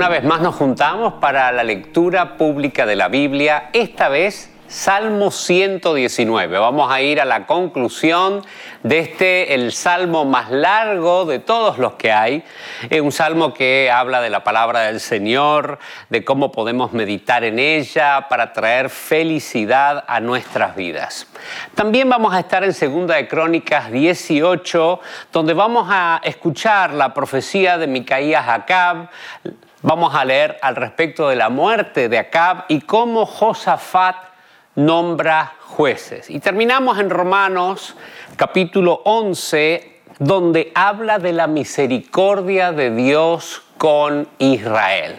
Una vez más nos juntamos para la lectura pública de la Biblia, esta vez Salmo 119. Vamos a ir a la conclusión de este, el salmo más largo de todos los que hay. Es un salmo que habla de la palabra del Señor, de cómo podemos meditar en ella para traer felicidad a nuestras vidas. También vamos a estar en Segunda de Crónicas 18, donde vamos a escuchar la profecía de Micaías Acab, Vamos a leer al respecto de la muerte de Acab y cómo Josafat nombra jueces. Y terminamos en Romanos capítulo 11, donde habla de la misericordia de Dios con Israel.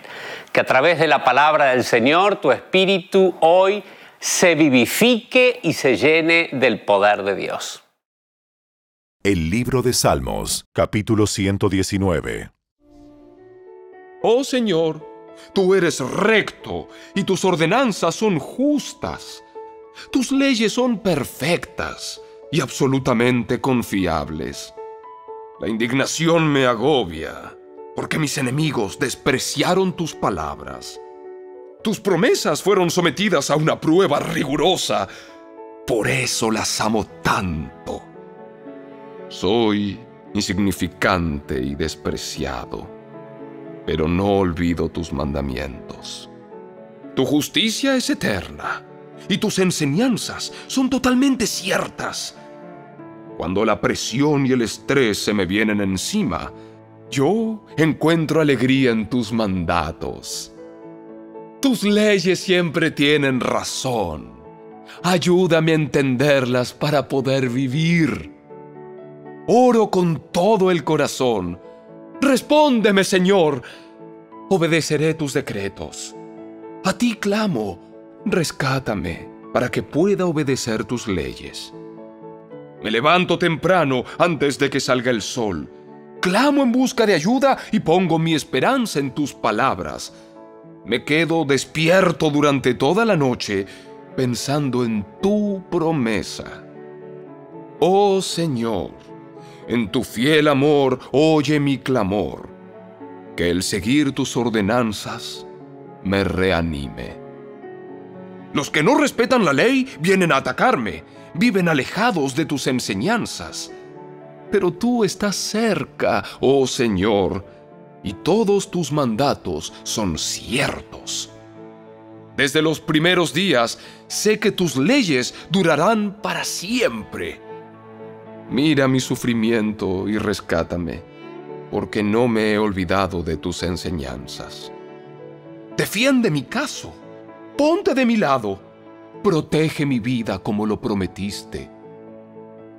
Que a través de la palabra del Señor tu espíritu hoy se vivifique y se llene del poder de Dios. El libro de Salmos, capítulo 119. Oh Señor, tú eres recto y tus ordenanzas son justas. Tus leyes son perfectas y absolutamente confiables. La indignación me agobia porque mis enemigos despreciaron tus palabras. Tus promesas fueron sometidas a una prueba rigurosa, por eso las amo tanto. Soy insignificante y despreciado pero no olvido tus mandamientos. Tu justicia es eterna y tus enseñanzas son totalmente ciertas. Cuando la presión y el estrés se me vienen encima, yo encuentro alegría en tus mandatos. Tus leyes siempre tienen razón. Ayúdame a entenderlas para poder vivir. Oro con todo el corazón Respóndeme, Señor. Obedeceré tus decretos. A ti clamo. Rescátame para que pueda obedecer tus leyes. Me levanto temprano antes de que salga el sol. Clamo en busca de ayuda y pongo mi esperanza en tus palabras. Me quedo despierto durante toda la noche pensando en tu promesa. Oh Señor, en tu fiel amor oye mi clamor, que el seguir tus ordenanzas me reanime. Los que no respetan la ley vienen a atacarme, viven alejados de tus enseñanzas. Pero tú estás cerca, oh Señor, y todos tus mandatos son ciertos. Desde los primeros días sé que tus leyes durarán para siempre. Mira mi sufrimiento y rescátame, porque no me he olvidado de tus enseñanzas. Defiende mi caso, ponte de mi lado, protege mi vida como lo prometiste.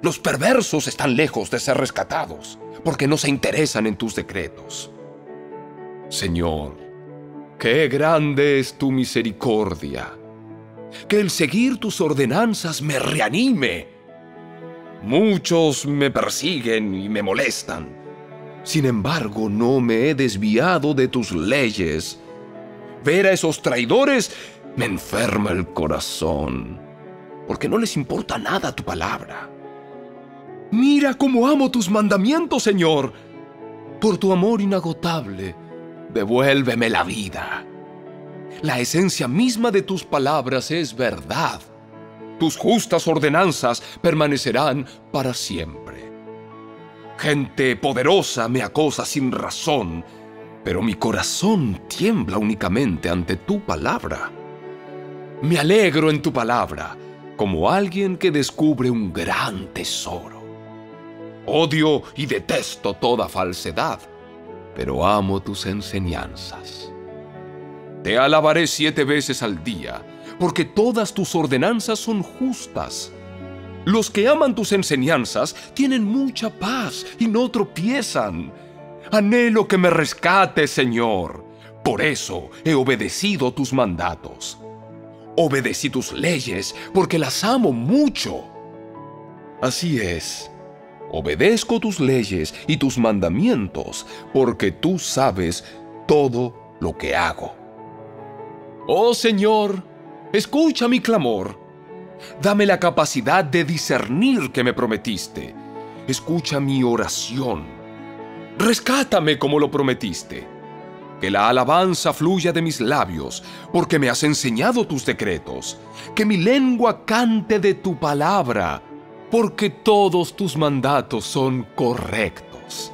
Los perversos están lejos de ser rescatados, porque no se interesan en tus decretos. Señor, qué grande es tu misericordia. Que el seguir tus ordenanzas me reanime Muchos me persiguen y me molestan. Sin embargo, no me he desviado de tus leyes. Ver a esos traidores me enferma el corazón, porque no les importa nada tu palabra. Mira cómo amo tus mandamientos, Señor. Por tu amor inagotable, devuélveme la vida. La esencia misma de tus palabras es verdad tus justas ordenanzas permanecerán para siempre. Gente poderosa me acosa sin razón, pero mi corazón tiembla únicamente ante tu palabra. Me alegro en tu palabra, como alguien que descubre un gran tesoro. Odio y detesto toda falsedad, pero amo tus enseñanzas. Te alabaré siete veces al día porque todas tus ordenanzas son justas. Los que aman tus enseñanzas tienen mucha paz y no tropiezan. Anhelo que me rescate, Señor. Por eso he obedecido tus mandatos. Obedecí tus leyes porque las amo mucho. Así es. Obedezco tus leyes y tus mandamientos porque tú sabes todo lo que hago. Oh Señor, Escucha mi clamor. Dame la capacidad de discernir que me prometiste. Escucha mi oración. Rescátame como lo prometiste. Que la alabanza fluya de mis labios, porque me has enseñado tus decretos. Que mi lengua cante de tu palabra, porque todos tus mandatos son correctos.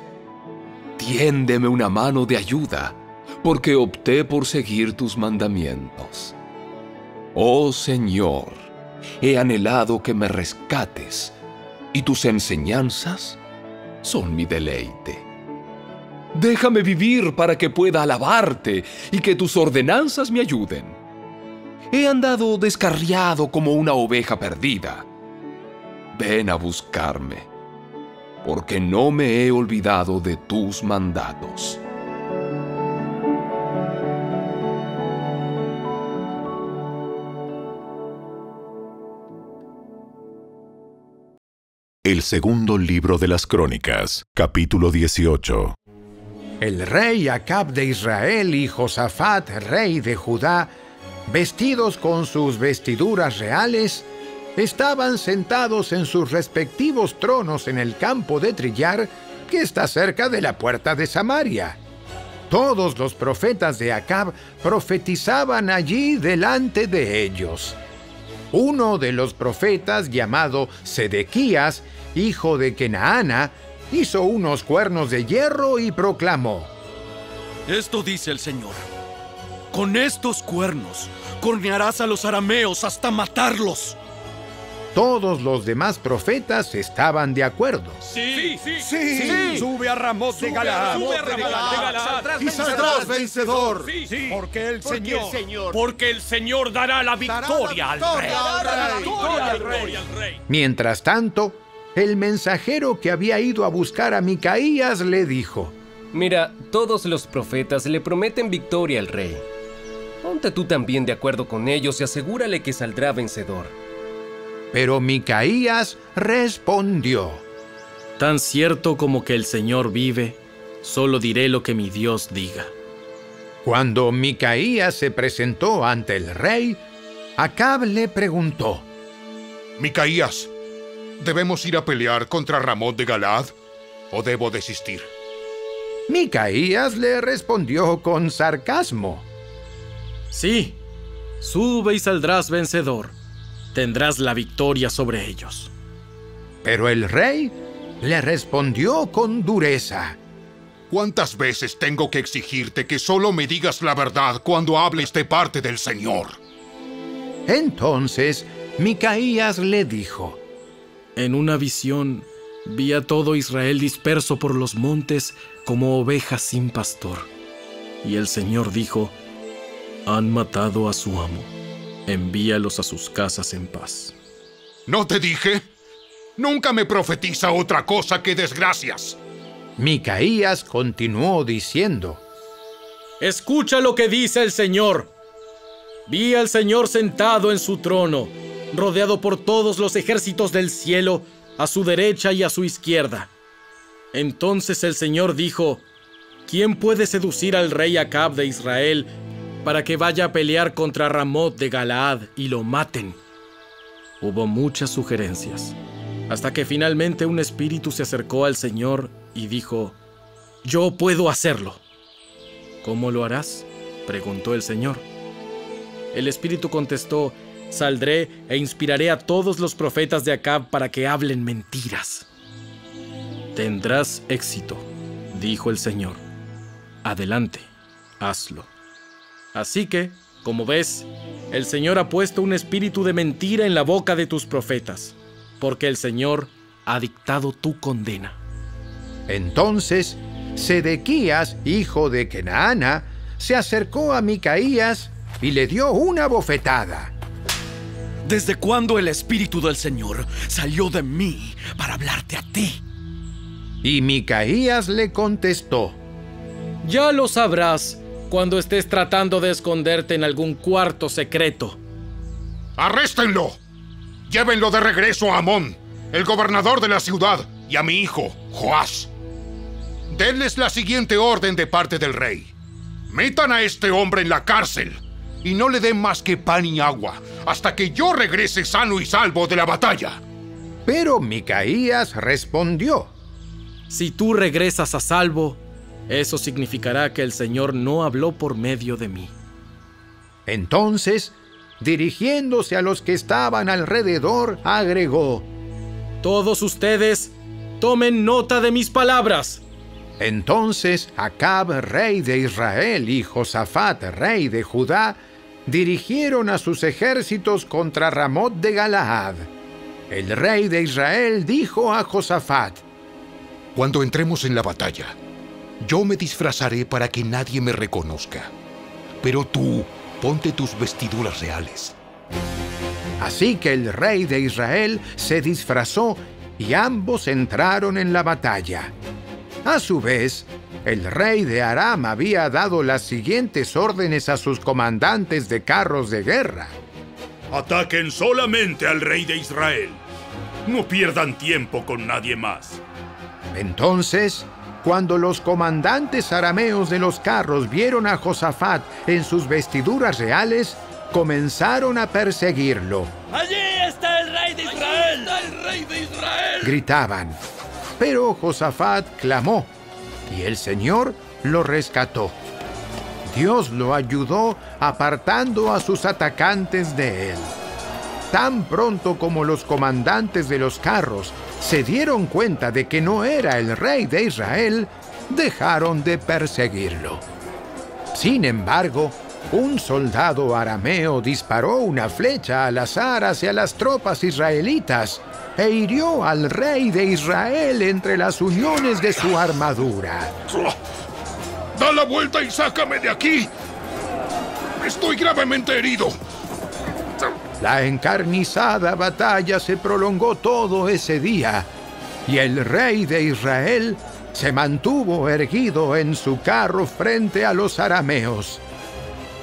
Tiéndeme una mano de ayuda, porque opté por seguir tus mandamientos. Oh Señor, he anhelado que me rescates, y tus enseñanzas son mi deleite. Déjame vivir para que pueda alabarte y que tus ordenanzas me ayuden. He andado descarriado como una oveja perdida. Ven a buscarme, porque no me he olvidado de tus mandatos. El segundo libro de las Crónicas, capítulo 18. El rey Acab de Israel y Josafat, rey de Judá, vestidos con sus vestiduras reales, estaban sentados en sus respectivos tronos en el campo de trillar que está cerca de la puerta de Samaria. Todos los profetas de Acab profetizaban allí delante de ellos. Uno de los profetas, llamado Sedequías, hijo de Kenaana, hizo unos cuernos de hierro y proclamó, Esto dice el Señor. Con estos cuernos cornearás a los arameos hasta matarlos. Todos los demás profetas estaban de acuerdo. Sí, sí, sí. Sube a Ramot de Galaad. Sube a Ramot de Galaad. Y saldrás vencedor. Sí, Porque el Señor, Porque el Señor dará la victoria al rey. Mientras tanto, el mensajero que había ido a buscar a Micaías le dijo, Mira, todos los profetas le prometen victoria al rey. Ponte tú también de acuerdo con ellos y asegúrale que saldrá vencedor. Pero Micaías respondió, Tan cierto como que el Señor vive, solo diré lo que mi Dios diga. Cuando Micaías se presentó ante el rey, Acab le preguntó, Micaías, ¿debemos ir a pelear contra Ramón de Galad o debo desistir? Micaías le respondió con sarcasmo, Sí, sube y saldrás vencedor. Tendrás la victoria sobre ellos. pero el rey le respondió con dureza. ¿Cuántas veces tengo que exigirte que solo me digas la verdad cuando hables de parte del Señor? Entonces Micaías le dijo, En una visión vi a todo Israel disperso por los montes como ovejas sin pastor. Y el Señor dijo, Han matado a su amo. Envíalos a sus casas en paz. ¿No te dije? Nunca me profetiza otra cosa que desgracias. Micaías continuó diciendo, Escucha lo que dice el Señor. Vi al Señor sentado en su trono, rodeado por todos los ejércitos del cielo, a su derecha y a su izquierda. Entonces el Señor dijo, ¿quién puede seducir al rey Acab de Israel para que vaya a pelear contra Ramot de Galaad y lo maten? Hubo muchas sugerencias, hasta que finalmente un espíritu se acercó al Señor y dijo, Yo puedo hacerlo. ¿Cómo lo harás? preguntó el Señor. El espíritu contestó, Saldré e inspiraré a todos los profetas de Acab para que hablen mentiras. Tendrás éxito, dijo el Señor. Adelante, hazlo. Así que, como ves, el Señor ha puesto un espíritu de mentira en la boca de tus profetas, porque el Señor ha dictado tu condena. Entonces, Sedequías, hijo de Kenaana, se acercó a Micaías y le dio una bofetada. ¿Desde cuándo el Espíritu del Señor salió de mí para hablarte a ti? Y Micaías le contestó, Ya lo sabrás cuando estés tratando de esconderte en algún cuarto secreto. ¡Arréstenlo! Llévenlo de regreso a Amón, el gobernador de la ciudad, y a mi hijo, Joás. Denles la siguiente orden de parte del rey. Metan a este hombre en la cárcel y no le den más que pan y agua hasta que yo regrese sano y salvo de la batalla. pero Micaías respondió, Si tú regresas a salvo, Eso significará que el Señor no habló por medio de mí. Entonces, dirigiéndose a los que estaban alrededor, agregó, Todos ustedes, tomen nota de mis palabras. Entonces Acab, rey de Israel, y Josafat, rey de Judá, dirigieron a sus ejércitos contra Ramot de Galaad. El rey de Israel dijo a Josafat, Cuando entremos en la batalla, yo me disfrazaré para que nadie me reconozca. Pero tú, ponte tus vestiduras reales. Así que el rey de Israel se disfrazó y ambos entraron en la batalla. A su vez, el rey de Aram había dado las siguientes órdenes a sus comandantes de carros de guerra. Ataquen solamente al rey de Israel. No pierdan tiempo con nadie más. Entonces, cuando los comandantes arameos de los carros vieron a Josafat en sus vestiduras reales, comenzaron a perseguirlo. ¡Allí está el rey de Israel! está el rey de Israel! Gritaban. Pero Josafat clamó, y el Señor lo rescató. Dios lo ayudó apartando a sus atacantes de él. Tan pronto como los comandantes de los carros se dieron cuenta de que no era el rey de Israel, dejaron de perseguirlo. Sin embargo, un soldado arameo disparó una flecha al azar hacia las tropas israelitas e hirió al rey de Israel entre las uniones de su armadura. ¡Da la vuelta y sácame de aquí! Estoy gravemente herido. La encarnizada batalla se prolongó todo ese día y el rey de Israel se mantuvo erguido en su carro frente a los arameos.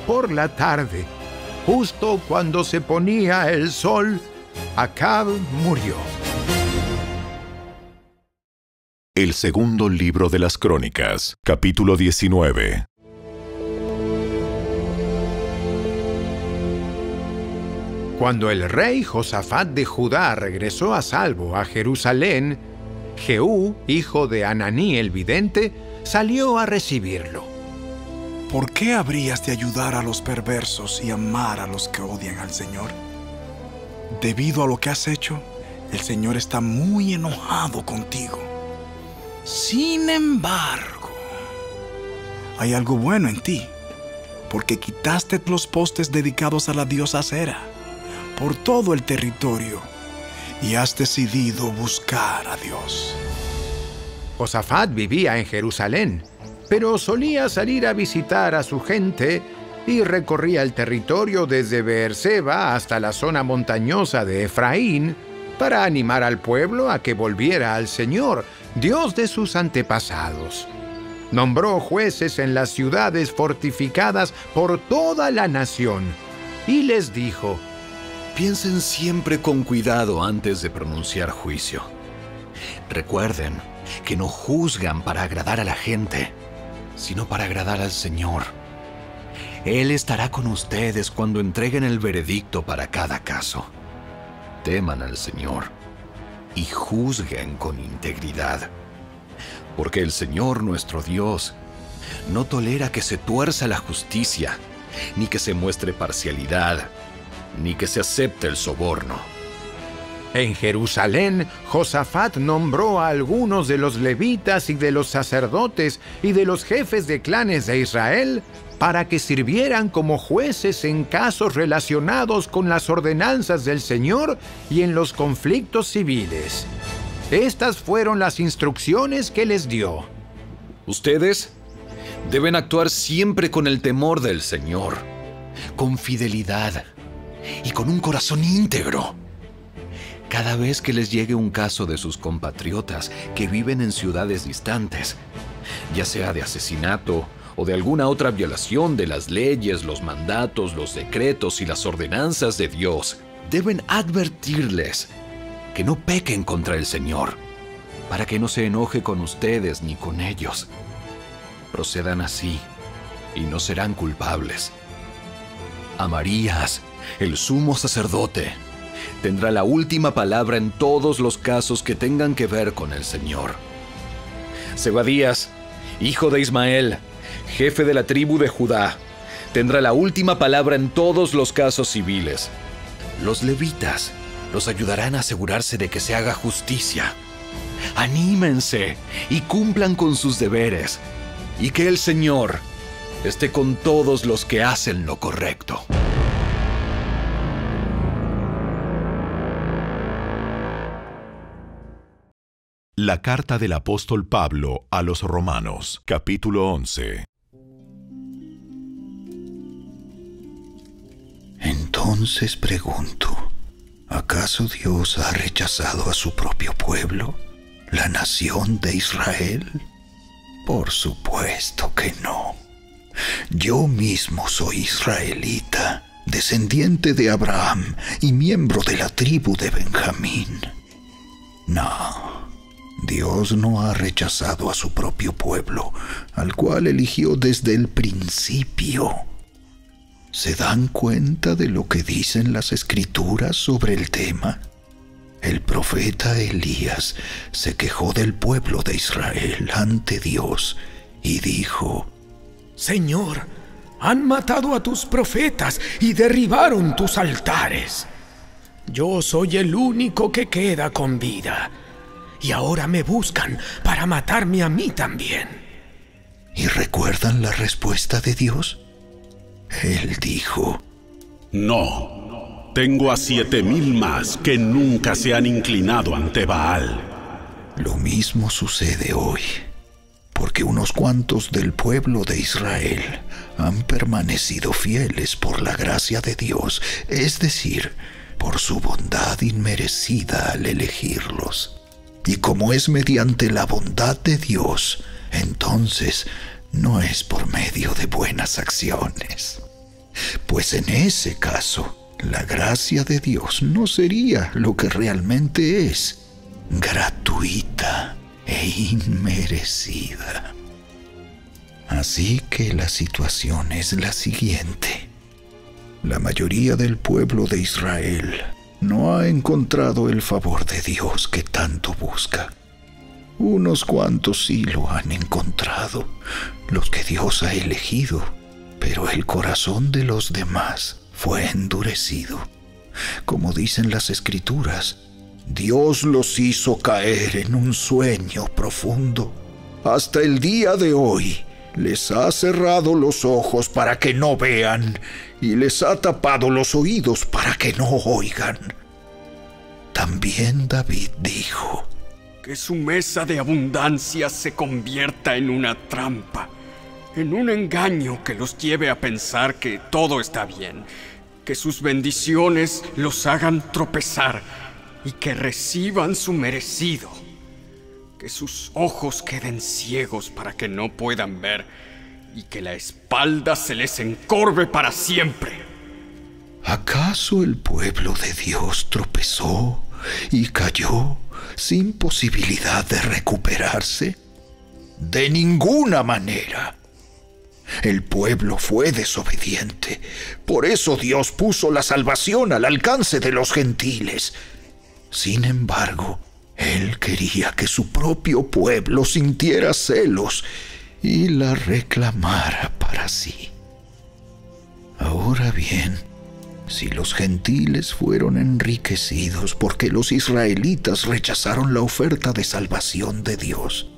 Por la tarde, justo cuando se ponía el sol, Acab murió. El segundo libro de las Crónicas, capítulo 19. Cuando el rey Josafat de Judá regresó a salvo a Jerusalén, Jehú, hijo de Ananí el vidente, salió a recibirlo. ¿Por qué habrías de ayudar a los perversos y amar a los que odian al Señor? Debido a lo que has hecho, el Señor está muy enojado contigo. Sin embargo, hay algo bueno en ti, porque quitaste los postes dedicados a la diosa Cera por todo el territorio y has decidido buscar a Dios. Josafat vivía en Jerusalén, pero solía salir a visitar a su gente y recorría el territorio desde Beerseba hasta la zona montañosa de Efraín para animar al pueblo a que volviera al Señor, Dios de sus antepasados. Nombró jueces en las ciudades fortificadas por toda la nación y les dijo, Piensen siempre con cuidado antes de pronunciar juicio. Recuerden que no juzgan para agradar a la gente, sino para agradar al Señor. Él estará con ustedes cuando entreguen el veredicto para cada caso. Teman al Señor y juzguen con integridad. Porque el Señor nuestro Dios no tolera que se tuerza la justicia, ni que se muestre parcialidad ni que se acepte el soborno. En Jerusalén, Josafat nombró a algunos de los levitas y de los sacerdotes y de los jefes de clanes de Israel para que sirvieran como jueces en casos relacionados con las ordenanzas del Señor y en los conflictos civiles. Estas fueron las instrucciones que les dio. Ustedes deben actuar siempre con el temor del Señor, con fidelidad y con un corazón íntegro. Cada vez que les llegue un caso de sus compatriotas que viven en ciudades distantes, ya sea de asesinato o de alguna otra violación de las leyes, los mandatos, los decretos y las ordenanzas de Dios, deben advertirles que no pequen contra el Señor, para que no se enoje con ustedes ni con ellos. Procedan así y no serán culpables. Amarías el sumo sacerdote, tendrá la última palabra en todos los casos que tengan que ver con el Señor. Zebadías, hijo de Ismael, jefe de la tribu de Judá, tendrá la última palabra en todos los casos civiles. Los levitas los ayudarán a asegurarse de que se haga justicia. Anímense y cumplan con sus deberes, y que el Señor esté con todos los que hacen lo correcto. La carta del apóstol Pablo a los Romanos, capítulo 11. Entonces pregunto, ¿acaso Dios ha rechazado a su propio pueblo, la nación de Israel? Por supuesto que no. Yo mismo soy israelita, descendiente de Abraham y miembro de la tribu de Benjamín. No, Dios no ha rechazado a su propio pueblo, al cual eligió desde el principio. ¿Se dan cuenta de lo que dicen las escrituras sobre el tema? El profeta Elías se quejó del pueblo de Israel ante Dios y dijo, Señor, han matado a tus profetas y derribaron tus altares. Yo soy el único que queda con vida, y ahora me buscan para matarme a mí también. ¿Y recuerdan la respuesta de Dios? Él dijo, No, tengo a siete mil más que nunca se han inclinado ante Baal. Lo mismo sucede hoy porque unos cuantos del pueblo de Israel han permanecido fieles por la gracia de Dios, es decir, por su bondad inmerecida al elegirlos. Y como es mediante la bondad de Dios, entonces no es por medio de buenas acciones. Pues en ese caso, la gracia de Dios no sería lo que realmente es, gratuita e inmerecida. Así que la situación es la siguiente. La mayoría del pueblo de Israel no ha encontrado el favor de Dios que tanto busca. Unos cuantos sí lo han encontrado, los que Dios ha elegido, pero el corazón de los demás fue endurecido. Como dicen las escrituras, Dios los hizo caer en un sueño profundo. Hasta el día de hoy les ha cerrado los ojos para que no vean y les ha tapado los oídos para que no oigan. También David dijo, que su mesa de abundancia se convierta en una trampa, en un engaño que los lleve a pensar que todo está bien, que sus bendiciones los hagan tropezar y que reciban su merecido. Que sus ojos queden ciegos para que no puedan ver y que la espalda se les encorve para siempre. ¿Acaso el pueblo de Dios tropezó y cayó sin posibilidad de recuperarse? De ninguna manera. El pueblo fue desobediente. Por eso Dios puso la salvación al alcance de los gentiles. Sin embargo, él quería que su propio pueblo sintiera celos y la reclamara para sí. Ahora bien, si los gentiles fueron enriquecidos porque los israelitas rechazaron la oferta de salvación de Dios,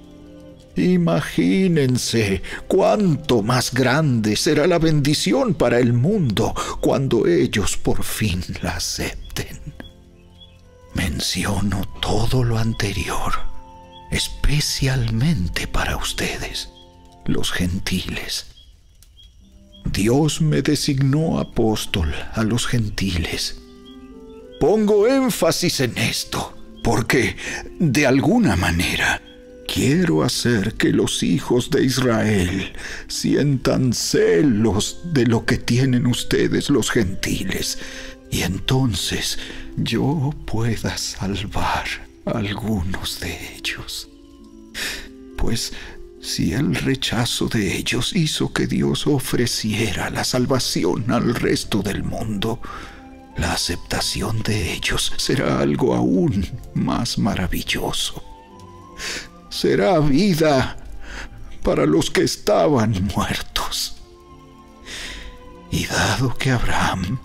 imagínense cuánto más grande será la bendición para el mundo cuando ellos por fin la acepten. Menciono todo lo anterior, especialmente para ustedes, los gentiles. Dios me designó apóstol a los gentiles. Pongo énfasis en esto, porque, de alguna manera, quiero hacer que los hijos de Israel sientan celos de lo que tienen ustedes los gentiles, y entonces yo pueda salvar a algunos de ellos. Pues si el rechazo de ellos hizo que Dios ofreciera la salvación al resto del mundo, la aceptación de ellos será algo aún más maravilloso. Será vida para los que estaban muertos. Y dado que Abraham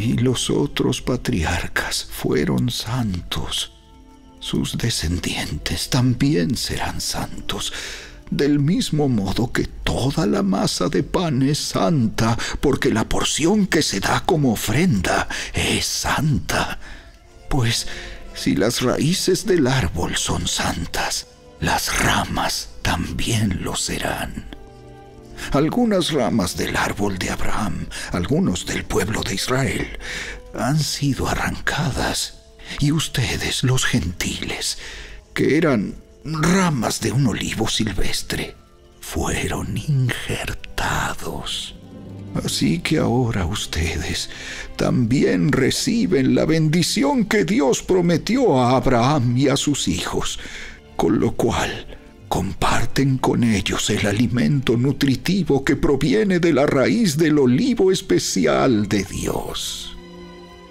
y los otros patriarcas fueron santos, sus descendientes también serán santos, del mismo modo que toda la masa de pan es santa, porque la porción que se da como ofrenda es santa. Pues si las raíces del árbol son santas, las ramas también lo serán. Algunas ramas del árbol de Abraham, algunos del pueblo de Israel, han sido arrancadas, y ustedes, los gentiles, que eran ramas de un olivo silvestre, fueron injertados. Así que ahora ustedes también reciben la bendición que Dios prometió a Abraham y a sus hijos, con lo cual comparten con ellos el alimento nutritivo que proviene de la raíz del olivo especial de Dios.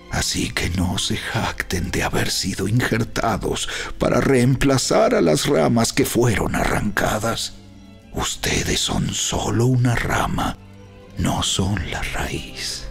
Así que no se jacten de haber sido injertados para reemplazar a las ramas que fueron arrancadas. Ustedes son solo una rama, no son la raíz.